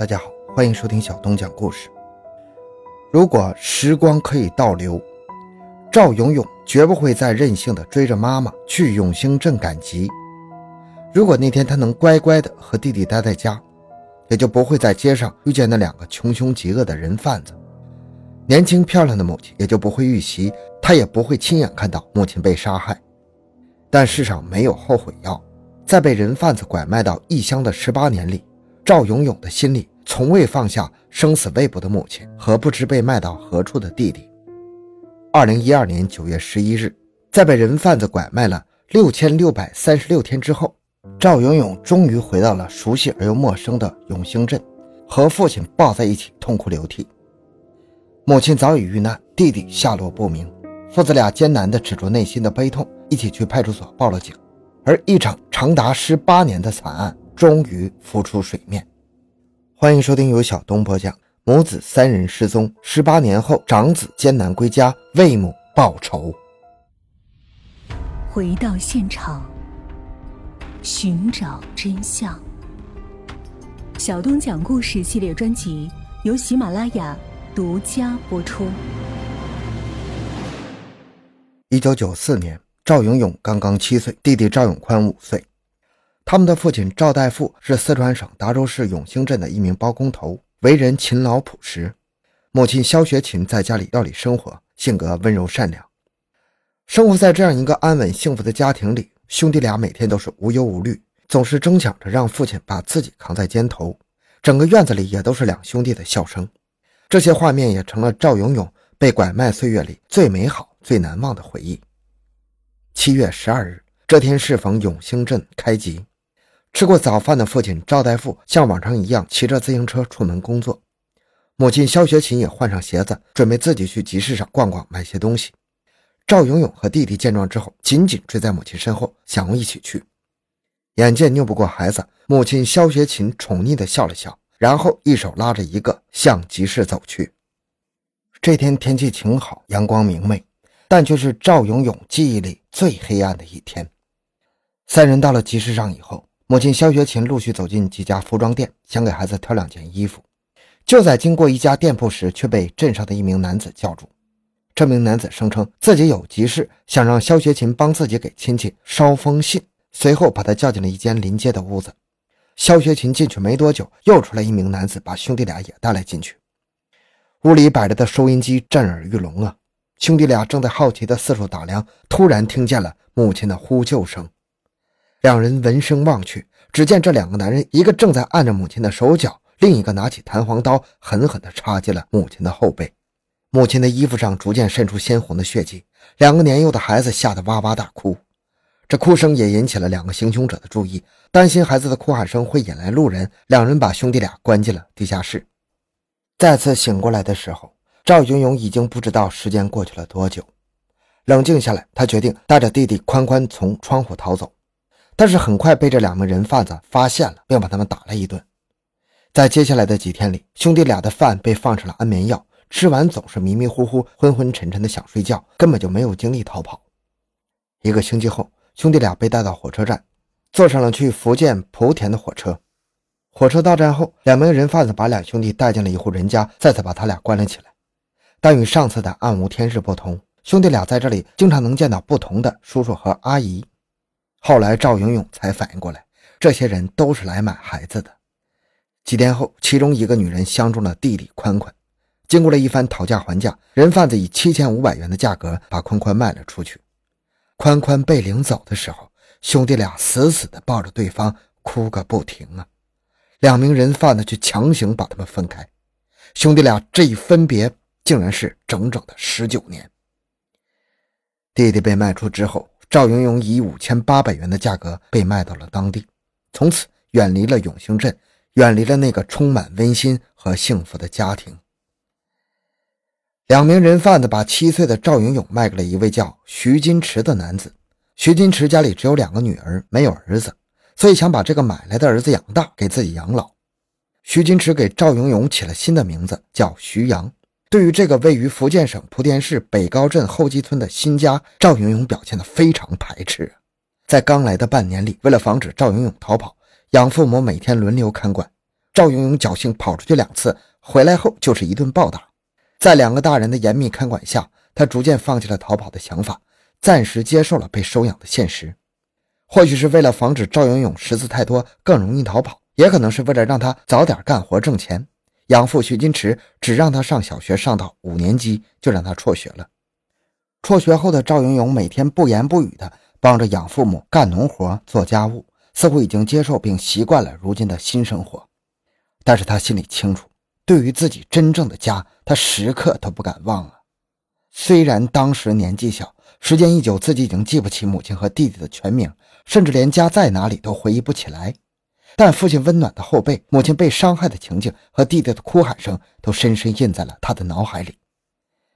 大家好，欢迎收听小东讲故事。如果时光可以倒流，赵永永绝不会再任性的追着妈妈去永兴镇赶集。如果那天他能乖乖的和弟弟待在家，也就不会在街上遇见那两个穷凶极恶的人贩子。年轻漂亮的母亲也就不会遇袭，他也不会亲眼看到母亲被杀害。但世上没有后悔药，在被人贩子拐卖到异乡的十八年里，赵永永的心里从未放下生死未卜的母亲和不知被卖到何处的弟弟。二零一二年九月十一日，在被人贩子拐卖了六千六百三十六天之后，赵永永终于回到了熟悉而又陌生的永兴镇，和父亲抱在一起痛哭流涕。母亲早已遇难，弟弟下落不明，父子俩艰难地止住内心的悲痛，一起去派出所报了警。而一场长达十八年的惨案终于浮出水面。欢迎收听由小东播讲。母子三人失踪，十八年后，长子艰难归家为母报仇。回到现场，寻找真相。小东讲故事系列专辑由喜马拉雅独家播出。一九九四年，赵永永刚刚七岁，弟弟赵永宽五岁。他们的父亲赵代富是四川省达州市永兴镇的一名包工头。为人勤劳朴实，母亲肖学琴在家里料理生活，性格温柔善良。生活在这样一个安稳幸福的家庭里，兄弟俩每天都是无忧无虑，总是争抢着让父亲把自己扛在肩头。整个院子里也都是两兄弟的笑声，这些画面也成了赵永永被拐卖岁月里最美好、最难忘的回忆。七月十二日，这天适逢永兴镇开集。吃过早饭的父亲赵大富像往常一样骑着自行车出门工作，母亲肖学琴也换上鞋子，准备自己去集市上逛逛，买些东西。赵永永和弟弟见状之后，紧紧追在母亲身后，想要一起去。眼见拗不过孩子，母亲肖学琴宠溺地笑了笑，然后一手拉着一个向集市走去。这天天气晴好，阳光明媚，但却是赵永永记忆里最黑暗的一天。三人到了集市上以后。母亲肖学琴陆续走进几家服装店，想给孩子挑两件衣服。就在经过一家店铺时，却被镇上的一名男子叫住。这名男子声称自己有急事，想让肖学琴帮自己给亲戚捎封信。随后把他叫进了一间临街的屋子。肖学琴进去没多久，又出来一名男子，把兄弟俩也带了进去。屋里摆着的收音机震耳欲聋啊！兄弟俩正在好奇地四处打量，突然听见了母亲的呼救声。两人闻声望去，只见这两个男人，一个正在按着母亲的手脚，另一个拿起弹簧刀，狠狠地插进了母亲的后背。母亲的衣服上逐渐渗出鲜红的血迹，两个年幼的孩子吓得哇哇大哭。这哭声也引起了两个行凶者的注意，担心孩子的哭喊声会引来路人，两人把兄弟俩关进了地下室。再次醒过来的时候，赵云勇已经不知道时间过去了多久。冷静下来，他决定带着弟弟宽宽从窗户逃走。但是很快被这两名人贩子发现了，并把他们打了一顿。在接下来的几天里，兄弟俩的饭被放上了安眠药，吃完总是迷迷糊糊、昏昏沉沉的想睡觉，根本就没有精力逃跑。一个星期后，兄弟俩被带到火车站，坐上了去福建莆田的火车。火车到站后，两名人贩子把两兄弟带进了一户人家，再次把他俩关了起来。但与上次的暗无天日不同，兄弟俩在这里经常能见到不同的叔叔和阿姨。后来，赵永永才反应过来，这些人都是来买孩子的。几天后，其中一个女人相中了弟弟宽宽，经过了一番讨价还价，人贩子以七千五百元的价格把宽宽卖了出去。宽宽被领走的时候，兄弟俩死死地抱着对方，哭个不停啊！两名人贩子却强行把他们分开，兄弟俩这一分别，竟然是整整的十九年。弟弟被卖出之后。赵永永以五千八百元的价格被卖到了当地，从此远离了永兴镇，远离了那个充满温馨和幸福的家庭。两名人贩子把七岁的赵永永卖给了一位叫徐金池的男子。徐金池家里只有两个女儿，没有儿子，所以想把这个买来的儿子养大，给自己养老。徐金池给赵永永起了新的名字，叫徐阳。对于这个位于福建省莆田市北高镇后基村的新家，赵永永表现得非常排斥。在刚来的半年里，为了防止赵永永逃跑，养父母每天轮流看管。赵永永侥幸跑出去两次，回来后就是一顿暴打。在两个大人的严密看管下，他逐渐放弃了逃跑的想法，暂时接受了被收养的现实。或许是为了防止赵永永识字太多更容易逃跑，也可能是为了让他早点干活挣钱。养父徐金池只让他上小学上到五年级，就让他辍学了。辍学后的赵永永每天不言不语的帮着养父母干农活、做家务，似乎已经接受并习惯了如今的新生活。但是他心里清楚，对于自己真正的家，他时刻都不敢忘啊。虽然当时年纪小，时间一久，自己已经记不起母亲和弟弟的全名，甚至连家在哪里都回忆不起来。但父亲温暖的后背，母亲被伤害的情景和弟弟的哭喊声，都深深印在了他的脑海里。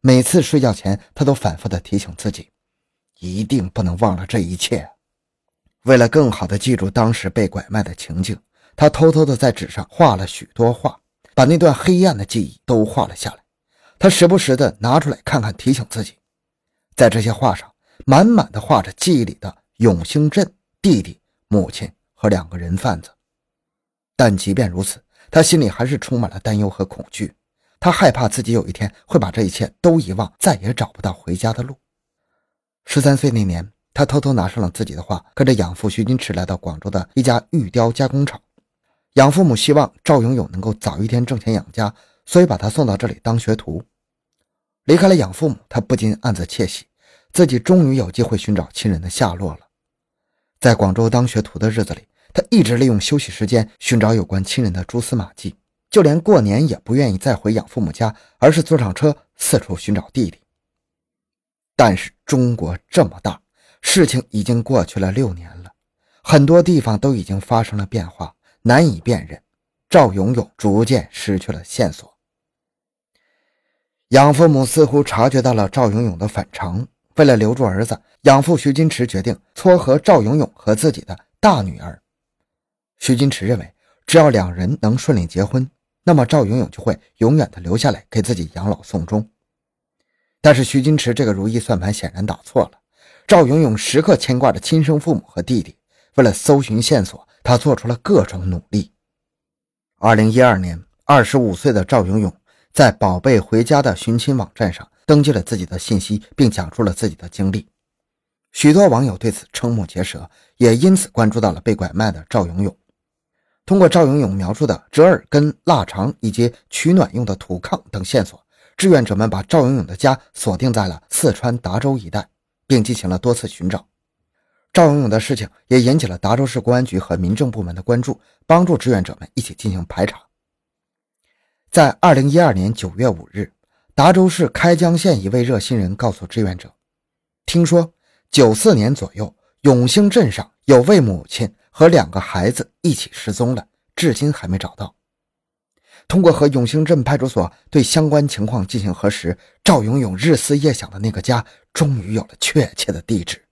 每次睡觉前，他都反复地提醒自己，一定不能忘了这一切。为了更好地记住当时被拐卖的情景，他偷偷地在纸上画了许多画，把那段黑暗的记忆都画了下来。他时不时地拿出来看看，提醒自己。在这些画上，满满的画着记忆里的永兴镇、弟弟、母亲和两个人贩子。但即便如此，他心里还是充满了担忧和恐惧。他害怕自己有一天会把这一切都遗忘，再也找不到回家的路。十三岁那年，他偷偷拿上了自己的画，跟着养父徐金池来到广州的一家玉雕加工厂。养父母希望赵永永能够早一天挣钱养家，所以把他送到这里当学徒。离开了养父母，他不禁暗自窃喜，自己终于有机会寻找亲人的下落了。在广州当学徒的日子里，他一直利用休息时间寻找有关亲人的蛛丝马迹。就连过年也不愿意再回养父母家，而是坐上车四处寻找弟弟。但是中国这么大，事情已经过去了六年了，很多地方都已经发生了变化，难以辨认。赵勇勇逐渐失去了线索。养父母似乎察觉到了赵勇勇的反常，为了留住儿子，养父徐金池决定撮合赵勇勇和自己的大女儿。徐金池认为，只要两人能顺利结婚。那么赵永永就会永远的留下来给自己养老送终，但是徐金池这个如意算盘显然打错了。赵永永时刻牵挂着亲生父母和弟弟，为了搜寻线索，他做出了各种努力。二零一二年，二十五岁的赵永永在“宝贝回家”的寻亲网站上登记了自己的信息，并讲述了自己的经历。许多网友对此瞠目结舌，也因此关注到了被拐卖的赵永永。通过赵永永描述的折耳根、腊肠以及取暖用的土炕等线索，志愿者们把赵永永的家锁定在了四川达州一带，并进行了多次寻找。赵永永的事情也引起了达州市公安局和民政部门的关注，帮助志愿者们一起进行排查。在二零一二年九月五日，达州市开江县一位热心人告诉志愿者，听说九四年左右，永兴镇上有位母亲。和两个孩子一起失踪了，至今还没找到。通过和永兴镇派出所对相关情况进行核实，赵永永日思夜想的那个家终于有了确切的地址。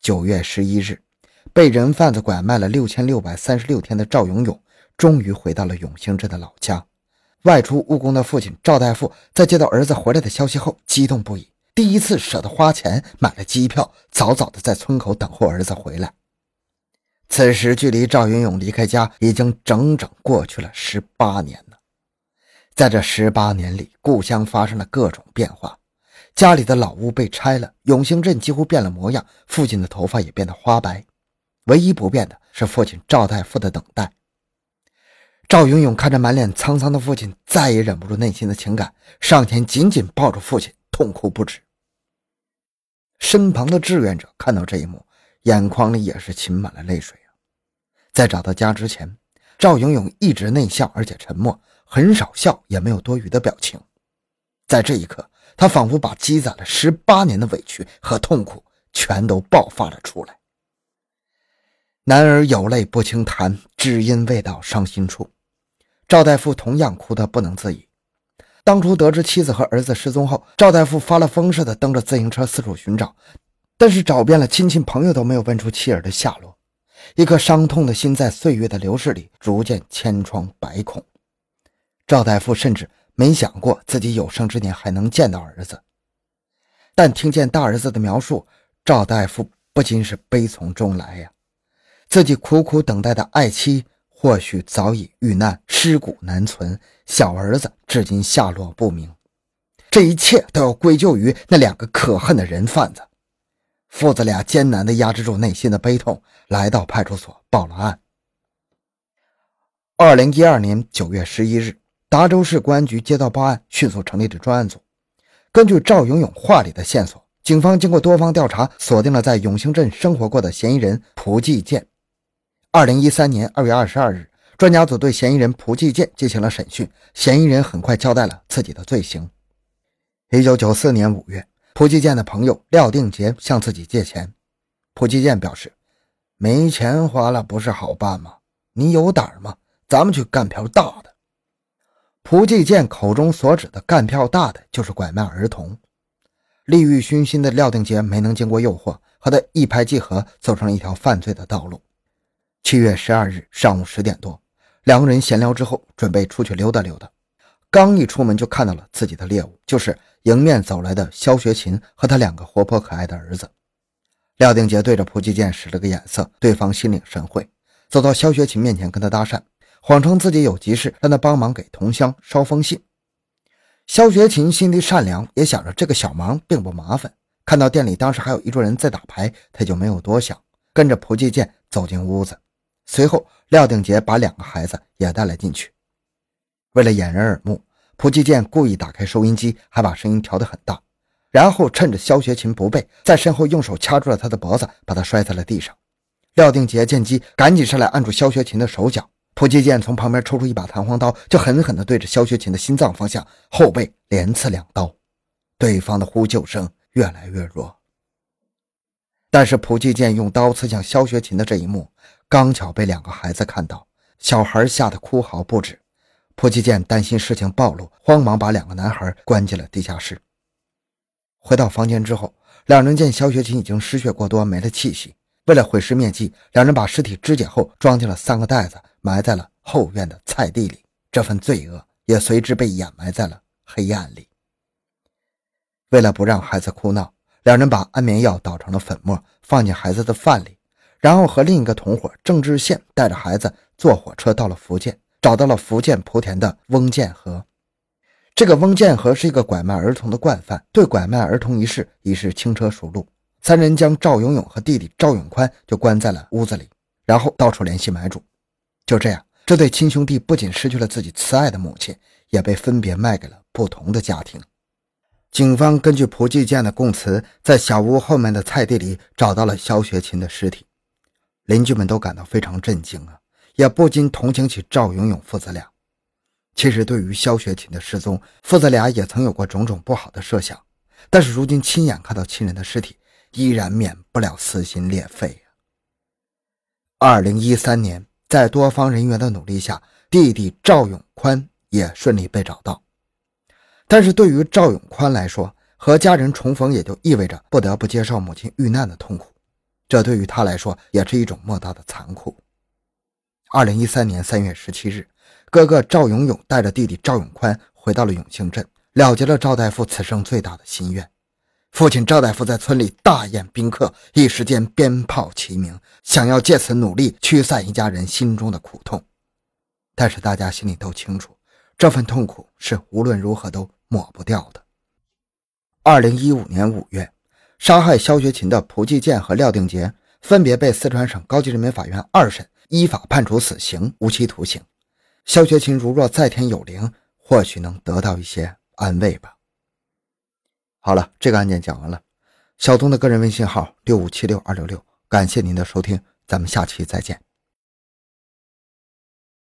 九月十一日，被人贩子拐卖了六千六百三十六天的赵永永，终于回到了永兴镇的老家。外出务工的父亲赵大富在接到儿子回来的消息后，激动不已，第一次舍得花钱买了机票，早早的在村口等候儿子回来。此时，距离赵云勇离开家已经整整过去了十八年了。在这十八年里，故乡发生了各种变化，家里的老屋被拆了，永兴镇几乎变了模样，父亲的头发也变得花白。唯一不变的是父亲赵大夫的等待。赵云勇看着满脸沧桑的父亲，再也忍不住内心的情感，上前紧紧抱住父亲，痛哭不止。身旁的志愿者看到这一幕，眼眶里也是噙满了泪水。在找到家之前，赵勇勇一直内向而且沉默，很少笑，也没有多余的表情。在这一刻，他仿佛把积攒了十八年的委屈和痛苦全都爆发了出来。男儿有泪不轻弹，只因未到伤心处。赵大夫同样哭得不能自已。当初得知妻子和儿子失踪后，赵大夫发了疯似的蹬着自行车四处寻找，但是找遍了亲戚朋友都没有问出妻儿的下落。一颗伤痛的心在岁月的流逝里逐渐千疮百孔。赵大夫甚至没想过自己有生之年还能见到儿子，但听见大儿子的描述，赵大夫不禁是悲从中来呀。自己苦苦等待的爱妻或许早已遇难，尸骨难存，小儿子至今下落不明。这一切都要归咎于那两个可恨的人贩子。父子俩艰难地压制住内心的悲痛，来到派出所报了案。二零一二年九月十一日，达州市公安局接到报案，迅速成立了专案组。根据赵永永话里的线索，警方经过多方调查，锁定了在永兴镇生活过的嫌疑人蒲继建。二零一三年二月二十二日，专家组对嫌疑人蒲继建进行了审讯，嫌疑人很快交代了自己的罪行。一九九四年五月。蒲继建的朋友廖定杰向自己借钱，蒲继建表示：“没钱花了不是好办吗？你有胆吗？咱们去干票大的。”蒲继建口中所指的干票大的，就是拐卖儿童。利欲熏心的廖定杰没能经过诱惑，和他一拍即合，走上了一条犯罪的道路。七月十二日上午十点多，两个人闲聊之后，准备出去溜达溜达。刚一出门，就看到了自己的猎物，就是迎面走来的肖学勤和他两个活泼可爱的儿子。廖定杰对着蒲继建使了个眼色，对方心领神会，走到肖学勤面前跟他搭讪，谎称自己有急事，让他帮忙给同乡捎封信。肖学勤心地善良，也想着这个小忙并不麻烦。看到店里当时还有一桌人在打牌，他就没有多想，跟着蒲继建走进屋子。随后，廖定杰把两个孩子也带了进去。为了掩人耳目，蒲继建故意打开收音机，还把声音调得很大，然后趁着肖学勤不备，在身后用手掐住了他的脖子，把他摔在了地上。廖定杰见机，赶紧上来按住肖学勤的手脚。蒲继建从旁边抽出一把弹簧刀，就狠狠地对着肖学勤的心脏方向、后背连刺两刀。对方的呼救声越来越弱，但是蒲继建用刀刺向肖学勤的这一幕，刚巧被两个孩子看到，小孩吓得哭嚎不止。蒲继建担心事情暴露，慌忙把两个男孩关进了地下室。回到房间之后，两人见肖学琴已经失血过多，没了气息。为了毁尸灭迹，两人把尸体肢解后装进了三个袋子，埋在了后院的菜地里。这份罪恶也随之被掩埋在了黑暗里。为了不让孩子哭闹，两人把安眠药捣成了粉末，放进孩子的饭里，然后和另一个同伙郑志宪带着孩子坐火车到了福建。找到了福建莆田的翁建和，这个翁建和是一个拐卖儿童的惯犯，对拐卖儿童一事已是轻车熟路。三人将赵永永和弟弟赵永宽就关在了屋子里，然后到处联系买主。就这样，这对亲兄弟不仅失去了自己慈爱的母亲，也被分别卖给了不同的家庭。警方根据蒲继建的供词，在小屋后面的菜地里找到了肖学勤的尸体，邻居们都感到非常震惊啊。也不禁同情起赵永永父子俩。其实，对于肖学琴的失踪，父子俩也曾有过种种不好的设想。但是，如今亲眼看到亲人的尸体，依然免不了撕心裂肺呀。二零一三年，在多方人员的努力下，弟弟赵永宽也顺利被找到。但是，对于赵永宽来说，和家人重逢也就意味着不得不接受母亲遇难的痛苦，这对于他来说也是一种莫大的残酷。二零一三年三月十七日，哥哥赵永永带着弟弟赵永宽回到了永兴镇，了结了赵大夫此生最大的心愿。父亲赵大夫在村里大宴宾客，一时间鞭炮齐鸣，想要借此努力驱散一家人心中的苦痛。但是大家心里都清楚，这份痛苦是无论如何都抹不掉的。二零一五年五月，杀害肖学勤的蒲继建和廖定杰分别被四川省高级人民法院二审。依法判处死刑，无期徒刑。肖学勤如若在天有灵，或许能得到一些安慰吧。好了，这个案件讲完了。小东的个人微信号六五七六二六六，感谢您的收听，咱们下期再见。